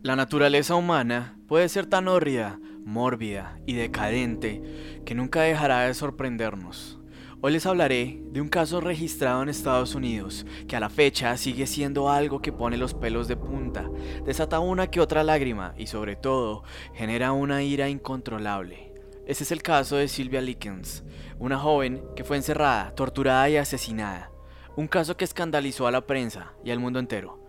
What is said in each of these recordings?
La naturaleza humana puede ser tan hórrida, mórbida y decadente que nunca dejará de sorprendernos. Hoy les hablaré de un caso registrado en Estados Unidos que a la fecha sigue siendo algo que pone los pelos de punta, desata una que otra lágrima y sobre todo genera una ira incontrolable. Este es el caso de Sylvia Likens, una joven que fue encerrada, torturada y asesinada. Un caso que escandalizó a la prensa y al mundo entero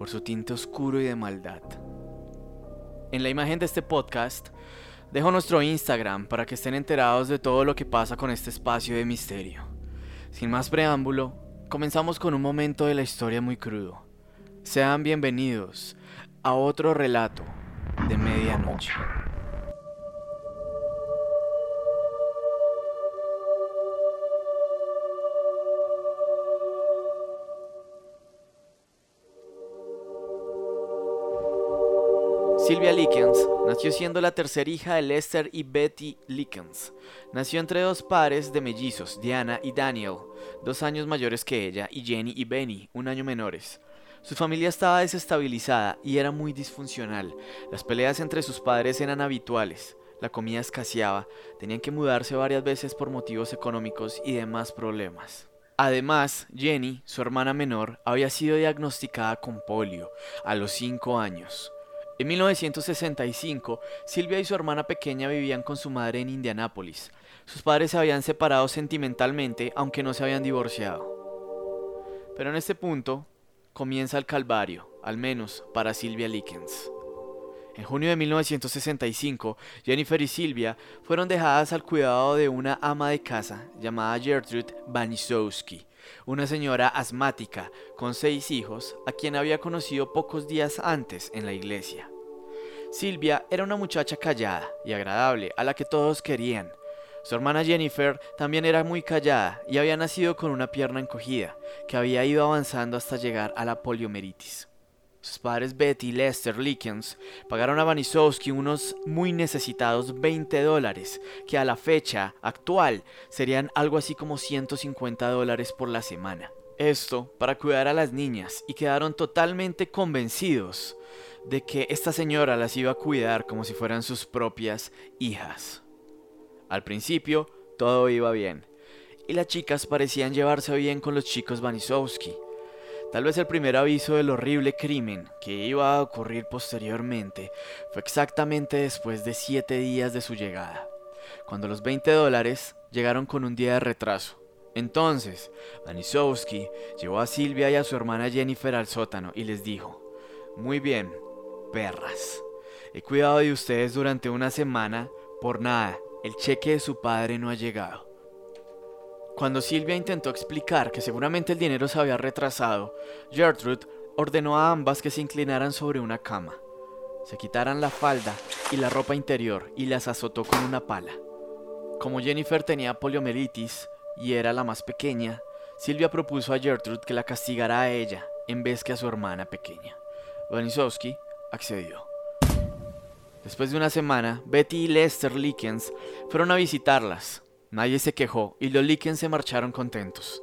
por su tinte oscuro y de maldad. En la imagen de este podcast dejo nuestro Instagram para que estén enterados de todo lo que pasa con este espacio de misterio. Sin más preámbulo, comenzamos con un momento de la historia muy crudo. Sean bienvenidos a otro relato de medianoche. Sylvia Likens nació siendo la tercera hija de Lester y Betty Likens. Nació entre dos pares de mellizos, Diana y Daniel, dos años mayores que ella, y Jenny y Benny, un año menores. Su familia estaba desestabilizada y era muy disfuncional. Las peleas entre sus padres eran habituales. La comida escaseaba, tenían que mudarse varias veces por motivos económicos y demás problemas. Además, Jenny, su hermana menor, había sido diagnosticada con polio a los 5 años. En 1965, Silvia y su hermana pequeña vivían con su madre en Indianápolis. Sus padres se habían separado sentimentalmente, aunque no se habían divorciado. Pero en este punto comienza el calvario, al menos para Silvia Likens. En junio de 1965, Jennifer y Silvia fueron dejadas al cuidado de una ama de casa llamada Gertrude Banisowski, una señora asmática con seis hijos a quien había conocido pocos días antes en la iglesia. Silvia era una muchacha callada y agradable a la que todos querían. Su hermana Jennifer también era muy callada y había nacido con una pierna encogida, que había ido avanzando hasta llegar a la poliomielitis. Sus padres Betty y Lester Likens pagaron a Vanisowski unos muy necesitados 20 dólares, que a la fecha actual serían algo así como 150 dólares por la semana. Esto para cuidar a las niñas y quedaron totalmente convencidos de que esta señora las iba a cuidar como si fueran sus propias hijas. Al principio todo iba bien, y las chicas parecían llevarse bien con los chicos Vanisowski. Tal vez el primer aviso del horrible crimen que iba a ocurrir posteriormente fue exactamente después de siete días de su llegada, cuando los 20 dólares llegaron con un día de retraso. Entonces, Vanisowski llevó a Silvia y a su hermana Jennifer al sótano y les dijo, Muy bien, perras. He cuidado de ustedes durante una semana, por nada, el cheque de su padre no ha llegado. Cuando Silvia intentó explicar que seguramente el dinero se había retrasado, Gertrude ordenó a ambas que se inclinaran sobre una cama, se quitaran la falda y la ropa interior y las azotó con una pala. Como Jennifer tenía poliomielitis y era la más pequeña, Silvia propuso a Gertrude que la castigara a ella en vez que a su hermana pequeña. Vanisowski accedió. Después de una semana, Betty y Lester Likens fueron a visitarlas. Nadie se quejó y los Likens se marcharon contentos.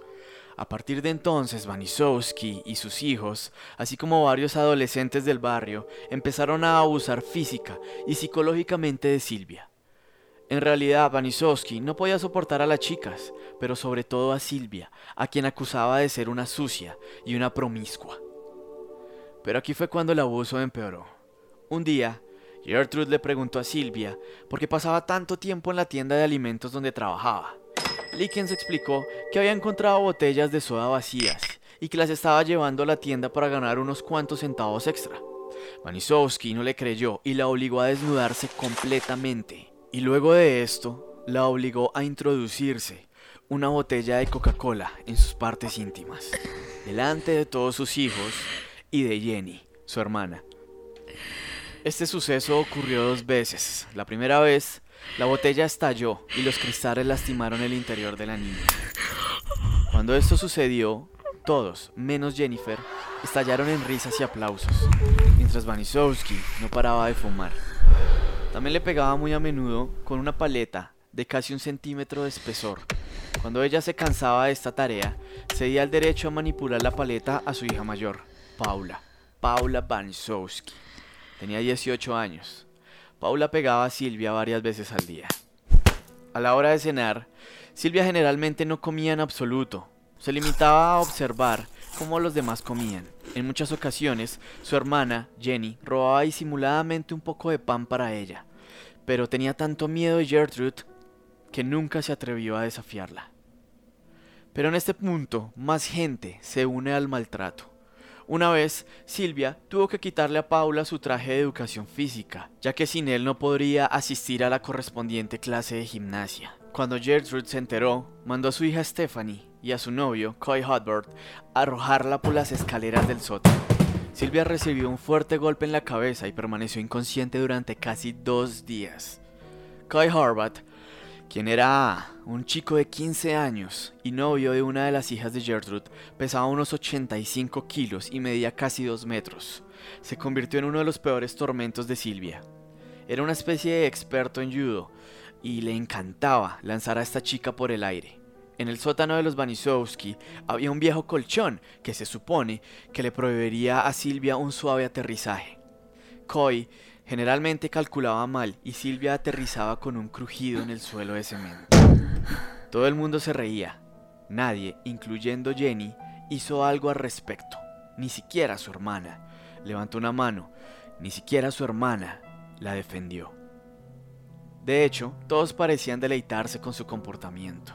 A partir de entonces, Vanisowski y sus hijos, así como varios adolescentes del barrio, empezaron a abusar física y psicológicamente de Silvia. En realidad, Vanisowski no podía soportar a las chicas, pero sobre todo a Silvia, a quien acusaba de ser una sucia y una promiscua. Pero aquí fue cuando el abuso empeoró. Un día, Gertrude le preguntó a Silvia por qué pasaba tanto tiempo en la tienda de alimentos donde trabajaba. Likens explicó que había encontrado botellas de soda vacías y que las estaba llevando a la tienda para ganar unos cuantos centavos extra. Vanisowski no le creyó y la obligó a desnudarse completamente. Y luego de esto, la obligó a introducirse una botella de Coca-Cola en sus partes íntimas, delante de todos sus hijos y de Jenny, su hermana. Este suceso ocurrió dos veces. La primera vez, la botella estalló y los cristales lastimaron el interior de la niña. Cuando esto sucedió, todos, menos Jennifer, estallaron en risas y aplausos, mientras Vanisowski no paraba de fumar. También le pegaba muy a menudo con una paleta de casi un centímetro de espesor. Cuando ella se cansaba de esta tarea, cedía el derecho a manipular la paleta a su hija mayor, Paula, Paula Vanisowski. Tenía 18 años. Paula pegaba a Silvia varias veces al día. A la hora de cenar, Silvia generalmente no comía en absoluto. Se limitaba a observar cómo los demás comían. En muchas ocasiones, su hermana, Jenny, robaba disimuladamente un poco de pan para ella, pero tenía tanto miedo de Gertrude que nunca se atrevió a desafiarla. Pero en este punto, más gente se une al maltrato. Una vez, Silvia tuvo que quitarle a Paula su traje de educación física, ya que sin él no podría asistir a la correspondiente clase de gimnasia. Cuando Gertrude se enteró, mandó a su hija Stephanie y a su novio, Coy Hotbert, a arrojarla por las escaleras del sótano. Silvia recibió un fuerte golpe en la cabeza y permaneció inconsciente durante casi dos días. Coy Horvath quien era un chico de 15 años y novio de una de las hijas de Gertrude, pesaba unos 85 kilos y medía casi 2 metros. Se convirtió en uno de los peores tormentos de Silvia. Era una especie de experto en judo y le encantaba lanzar a esta chica por el aire. En el sótano de los Banisowski había un viejo colchón que se supone que le proveería a Silvia un suave aterrizaje. Coy Generalmente calculaba mal y Silvia aterrizaba con un crujido en el suelo de cemento. Todo el mundo se reía. Nadie, incluyendo Jenny, hizo algo al respecto. Ni siquiera su hermana. Levantó una mano. Ni siquiera su hermana la defendió. De hecho, todos parecían deleitarse con su comportamiento.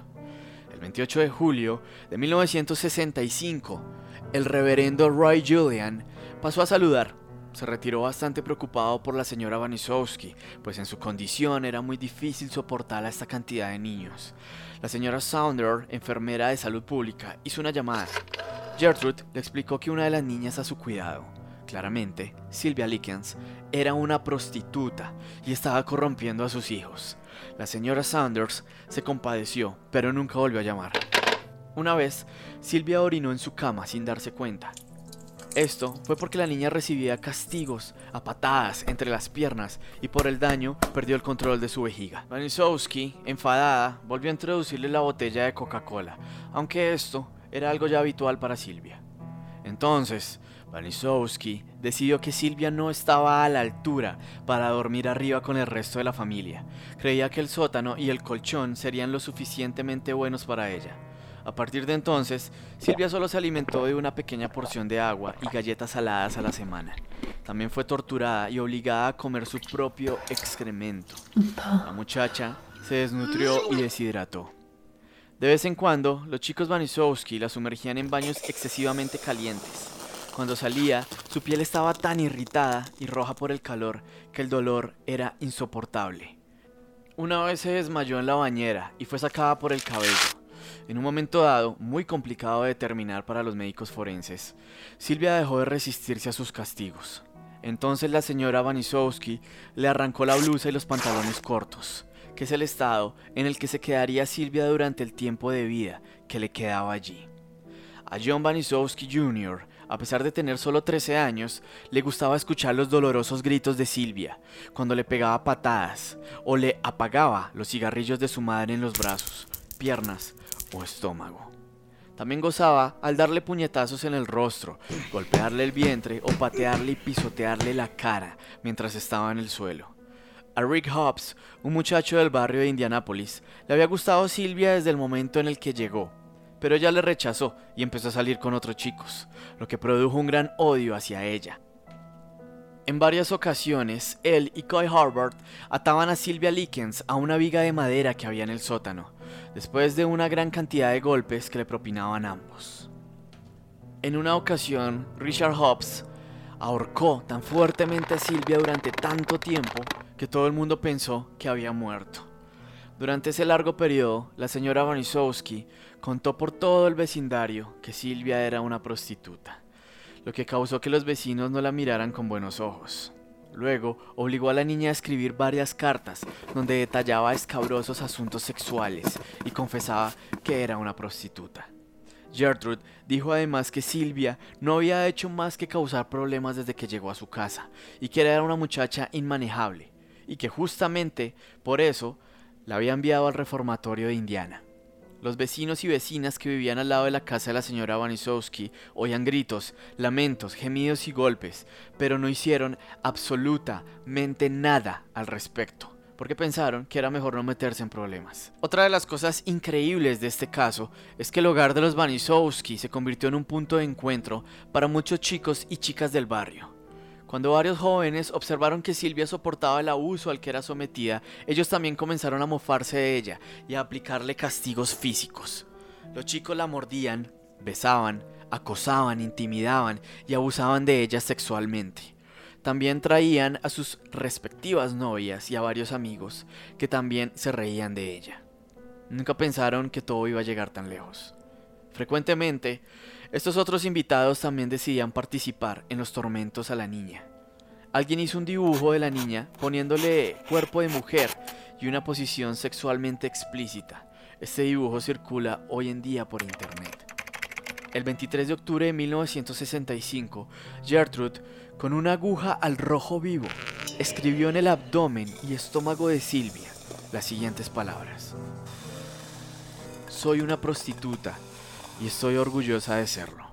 El 28 de julio de 1965, el reverendo Roy Julian pasó a saludar se retiró bastante preocupado por la señora Vanisowski, pues en su condición era muy difícil soportar a esta cantidad de niños. La señora Sounder, enfermera de salud pública, hizo una llamada. Gertrude le explicó que una de las niñas a su cuidado, claramente, Sylvia Likens, era una prostituta y estaba corrompiendo a sus hijos. La señora Saunders se compadeció, pero nunca volvió a llamar. Una vez, Silvia orinó en su cama sin darse cuenta esto fue porque la niña recibía castigos a patadas entre las piernas y por el daño perdió el control de su vejiga. Vanisowski, enfadada, volvió a introducirle la botella de Coca-Cola, aunque esto era algo ya habitual para Silvia. Entonces, Vanisowski decidió que Silvia no estaba a la altura para dormir arriba con el resto de la familia. Creía que el sótano y el colchón serían lo suficientemente buenos para ella. A partir de entonces, Silvia solo se alimentó de una pequeña porción de agua y galletas saladas a la semana. También fue torturada y obligada a comer su propio excremento. La muchacha se desnutrió y deshidrató. De vez en cuando, los chicos Vanisowski la sumergían en baños excesivamente calientes. Cuando salía, su piel estaba tan irritada y roja por el calor que el dolor era insoportable. Una vez se desmayó en la bañera y fue sacada por el cabello. En un momento dado, muy complicado de determinar para los médicos forenses, Silvia dejó de resistirse a sus castigos. Entonces la señora Vanisowski le arrancó la blusa y los pantalones cortos, que es el estado en el que se quedaría Silvia durante el tiempo de vida que le quedaba allí. A John Vanisowski Jr., a pesar de tener solo 13 años, le gustaba escuchar los dolorosos gritos de Silvia cuando le pegaba patadas o le apagaba los cigarrillos de su madre en los brazos, piernas o estómago. También gozaba al darle puñetazos en el rostro, golpearle el vientre o patearle y pisotearle la cara mientras estaba en el suelo. A Rick Hobbs, un muchacho del barrio de Indianápolis, le había gustado Silvia desde el momento en el que llegó, pero ella le rechazó y empezó a salir con otros chicos, lo que produjo un gran odio hacia ella. En varias ocasiones, él y Coy Harvard ataban a Silvia Likens a una viga de madera que había en el sótano, después de una gran cantidad de golpes que le propinaban ambos. En una ocasión, Richard Hobbs ahorcó tan fuertemente a Silvia durante tanto tiempo que todo el mundo pensó que había muerto. Durante ese largo periodo, la señora Vanisowski contó por todo el vecindario que Silvia era una prostituta, lo que causó que los vecinos no la miraran con buenos ojos. Luego obligó a la niña a escribir varias cartas donde detallaba escabrosos asuntos sexuales y confesaba que era una prostituta. Gertrude dijo además que Silvia no había hecho más que causar problemas desde que llegó a su casa y que era una muchacha inmanejable y que justamente por eso la había enviado al reformatorio de Indiana. Los vecinos y vecinas que vivían al lado de la casa de la señora Vanisowski oían gritos, lamentos, gemidos y golpes, pero no hicieron absolutamente nada al respecto, porque pensaron que era mejor no meterse en problemas. Otra de las cosas increíbles de este caso es que el hogar de los Vanisowski se convirtió en un punto de encuentro para muchos chicos y chicas del barrio. Cuando varios jóvenes observaron que Silvia soportaba el abuso al que era sometida, ellos también comenzaron a mofarse de ella y a aplicarle castigos físicos. Los chicos la mordían, besaban, acosaban, intimidaban y abusaban de ella sexualmente. También traían a sus respectivas novias y a varios amigos que también se reían de ella. Nunca pensaron que todo iba a llegar tan lejos. Frecuentemente, estos otros invitados también decidían participar en los tormentos a la niña. Alguien hizo un dibujo de la niña poniéndole cuerpo de mujer y una posición sexualmente explícita. Este dibujo circula hoy en día por internet. El 23 de octubre de 1965, Gertrude, con una aguja al rojo vivo, escribió en el abdomen y estómago de Silvia las siguientes palabras. Soy una prostituta y estoy orgullosa de serlo.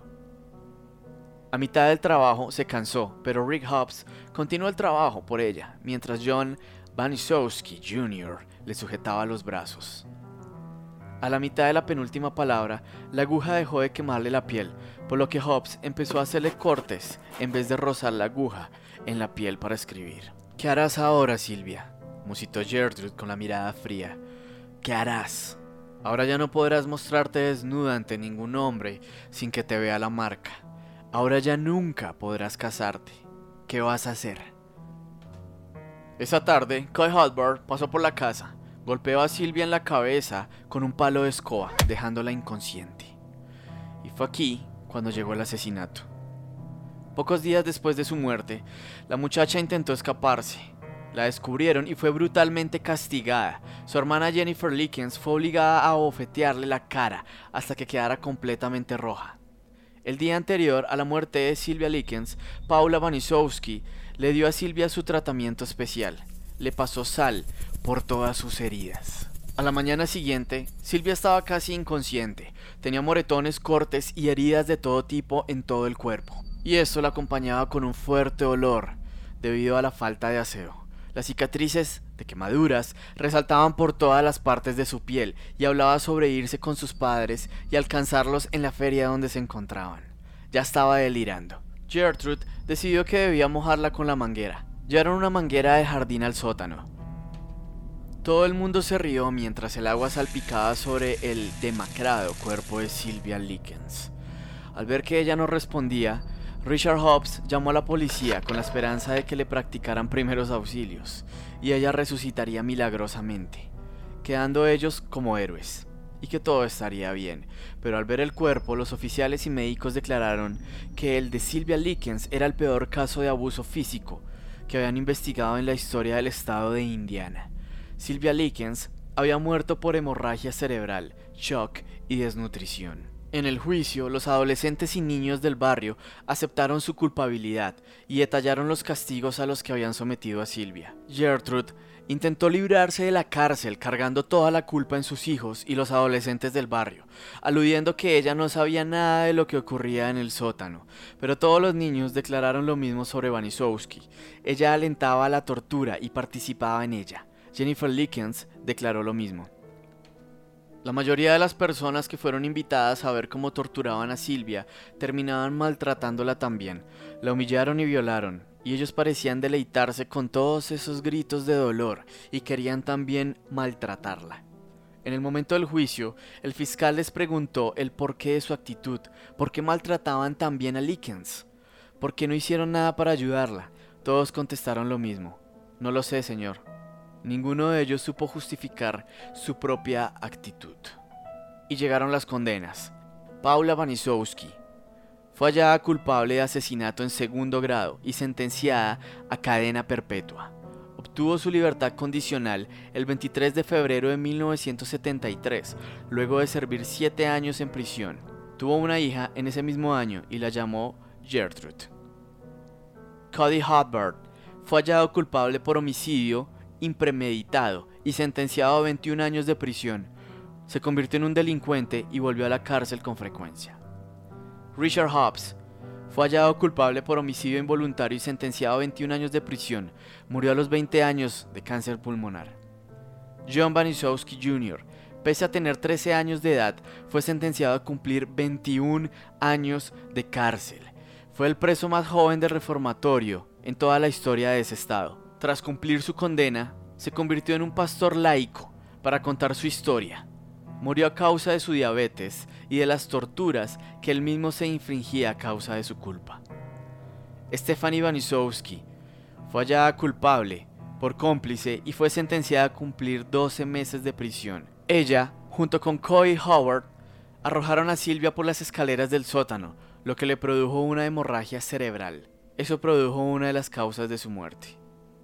A mitad del trabajo se cansó, pero Rick Hobbs continuó el trabajo por ella, mientras John Vanisowski Jr. le sujetaba los brazos. A la mitad de la penúltima palabra, la aguja dejó de quemarle la piel, por lo que Hobbs empezó a hacerle cortes en vez de rozar la aguja en la piel para escribir. ¿Qué harás ahora, Silvia? musitó Gertrude con la mirada fría. ¿Qué harás? Ahora ya no podrás mostrarte desnuda ante ningún hombre sin que te vea la marca. Ahora ya nunca podrás casarte. ¿Qué vas a hacer? Esa tarde, Coy Hotbar pasó por la casa, golpeó a Silvia en la cabeza con un palo de escoba, dejándola inconsciente. Y fue aquí cuando llegó el asesinato. Pocos días después de su muerte, la muchacha intentó escaparse, la descubrieron y fue brutalmente castigada. Su hermana Jennifer Lickens fue obligada a bofetearle la cara hasta que quedara completamente roja. El día anterior a la muerte de Silvia Lickens, Paula Vanisowski le dio a Silvia su tratamiento especial. Le pasó sal por todas sus heridas. A la mañana siguiente, Silvia estaba casi inconsciente. Tenía moretones, cortes y heridas de todo tipo en todo el cuerpo. Y esto la acompañaba con un fuerte olor debido a la falta de aseo. Las cicatrices de quemaduras resaltaban por todas las partes de su piel y hablaba sobre irse con sus padres y alcanzarlos en la feria donde se encontraban. Ya estaba delirando. Gertrude decidió que debía mojarla con la manguera. Llevaron una manguera de jardín al sótano. Todo el mundo se rió mientras el agua salpicaba sobre el demacrado cuerpo de Sylvia Lickens. Al ver que ella no respondía, Richard Hobbs llamó a la policía con la esperanza de que le practicaran primeros auxilios y ella resucitaría milagrosamente, quedando ellos como héroes y que todo estaría bien. Pero al ver el cuerpo, los oficiales y médicos declararon que el de Sylvia Lickens era el peor caso de abuso físico que habían investigado en la historia del estado de Indiana. Sylvia Lickens había muerto por hemorragia cerebral, shock y desnutrición. En el juicio, los adolescentes y niños del barrio aceptaron su culpabilidad y detallaron los castigos a los que habían sometido a Silvia. Gertrude intentó librarse de la cárcel cargando toda la culpa en sus hijos y los adolescentes del barrio, aludiendo que ella no sabía nada de lo que ocurría en el sótano, pero todos los niños declararon lo mismo sobre Vanisowski. Ella alentaba la tortura y participaba en ella. Jennifer Lickens declaró lo mismo. La mayoría de las personas que fueron invitadas a ver cómo torturaban a Silvia terminaban maltratándola también. La humillaron y violaron, y ellos parecían deleitarse con todos esos gritos de dolor y querían también maltratarla. En el momento del juicio, el fiscal les preguntó el porqué de su actitud, por qué maltrataban también a Lickens, por qué no hicieron nada para ayudarla. Todos contestaron lo mismo. No lo sé, señor. Ninguno de ellos supo justificar su propia actitud. Y llegaron las condenas. Paula Vanisowski fue hallada culpable de asesinato en segundo grado y sentenciada a cadena perpetua. Obtuvo su libertad condicional el 23 de febrero de 1973, luego de servir siete años en prisión. Tuvo una hija en ese mismo año y la llamó Gertrude. Cody Hotbard fue hallado culpable por homicidio impremeditado y sentenciado a 21 años de prisión. se convirtió en un delincuente y volvió a la cárcel con frecuencia. Richard Hobbs fue hallado culpable por homicidio involuntario y sentenciado a 21 años de prisión. Murió a los 20 años de cáncer pulmonar. John Banisowski Jr., pese a tener 13 años de edad, fue sentenciado a cumplir 21 años de cárcel. Fue el preso más joven del reformatorio en toda la historia de ese estado. Tras cumplir su condena, se convirtió en un pastor laico para contar su historia. Murió a causa de su diabetes y de las torturas que él mismo se infringía a causa de su culpa. Stephanie Banisowski fue hallada culpable por cómplice y fue sentenciada a cumplir 12 meses de prisión. Ella, junto con Coy Howard, arrojaron a Silvia por las escaleras del sótano, lo que le produjo una hemorragia cerebral. Eso produjo una de las causas de su muerte.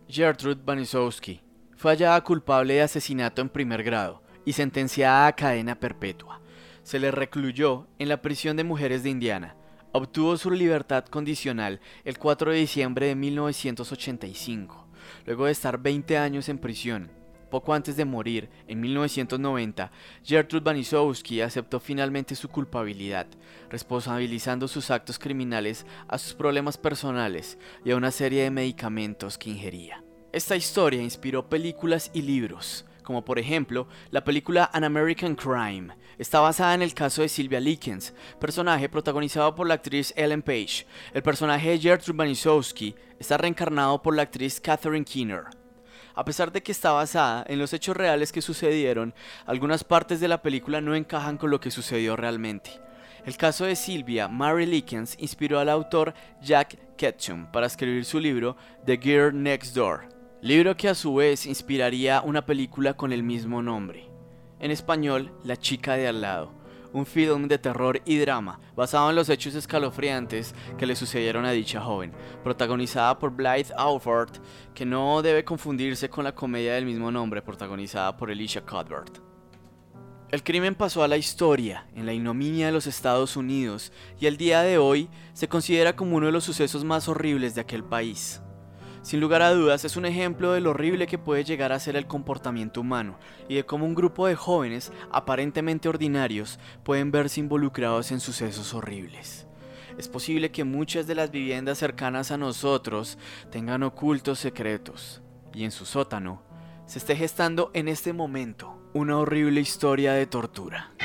Gertrude Banisowski fue hallada culpable de asesinato en primer grado y sentenciada a cadena perpetua. Se le recluyó en la prisión de mujeres de Indiana. Obtuvo su libertad condicional el 4 de diciembre de 1985, luego de estar 20 años en prisión. Poco antes de morir, en 1990, Gertrude Banisowski aceptó finalmente su culpabilidad, responsabilizando sus actos criminales a sus problemas personales y a una serie de medicamentos que ingería. Esta historia inspiró películas y libros, como por ejemplo la película An American Crime. Está basada en el caso de Sylvia Likens, personaje protagonizado por la actriz Ellen Page. El personaje de Gertrude Banisowski está reencarnado por la actriz Catherine Keener. A pesar de que está basada en los hechos reales que sucedieron, algunas partes de la película no encajan con lo que sucedió realmente. El caso de Sylvia Mary Likens inspiró al autor Jack Ketchum para escribir su libro The Girl Next Door libro que a su vez inspiraría una película con el mismo nombre. En español, La chica de al lado, un film de terror y drama basado en los hechos escalofriantes que le sucedieron a dicha joven, protagonizada por Blythe Alford, que no debe confundirse con la comedia del mismo nombre protagonizada por Alicia Cuthbert. El crimen pasó a la historia en la ignominia de los Estados Unidos y el día de hoy se considera como uno de los sucesos más horribles de aquel país. Sin lugar a dudas, es un ejemplo de lo horrible que puede llegar a ser el comportamiento humano y de cómo un grupo de jóvenes aparentemente ordinarios pueden verse involucrados en sucesos horribles. Es posible que muchas de las viviendas cercanas a nosotros tengan ocultos secretos y en su sótano se esté gestando en este momento una horrible historia de tortura.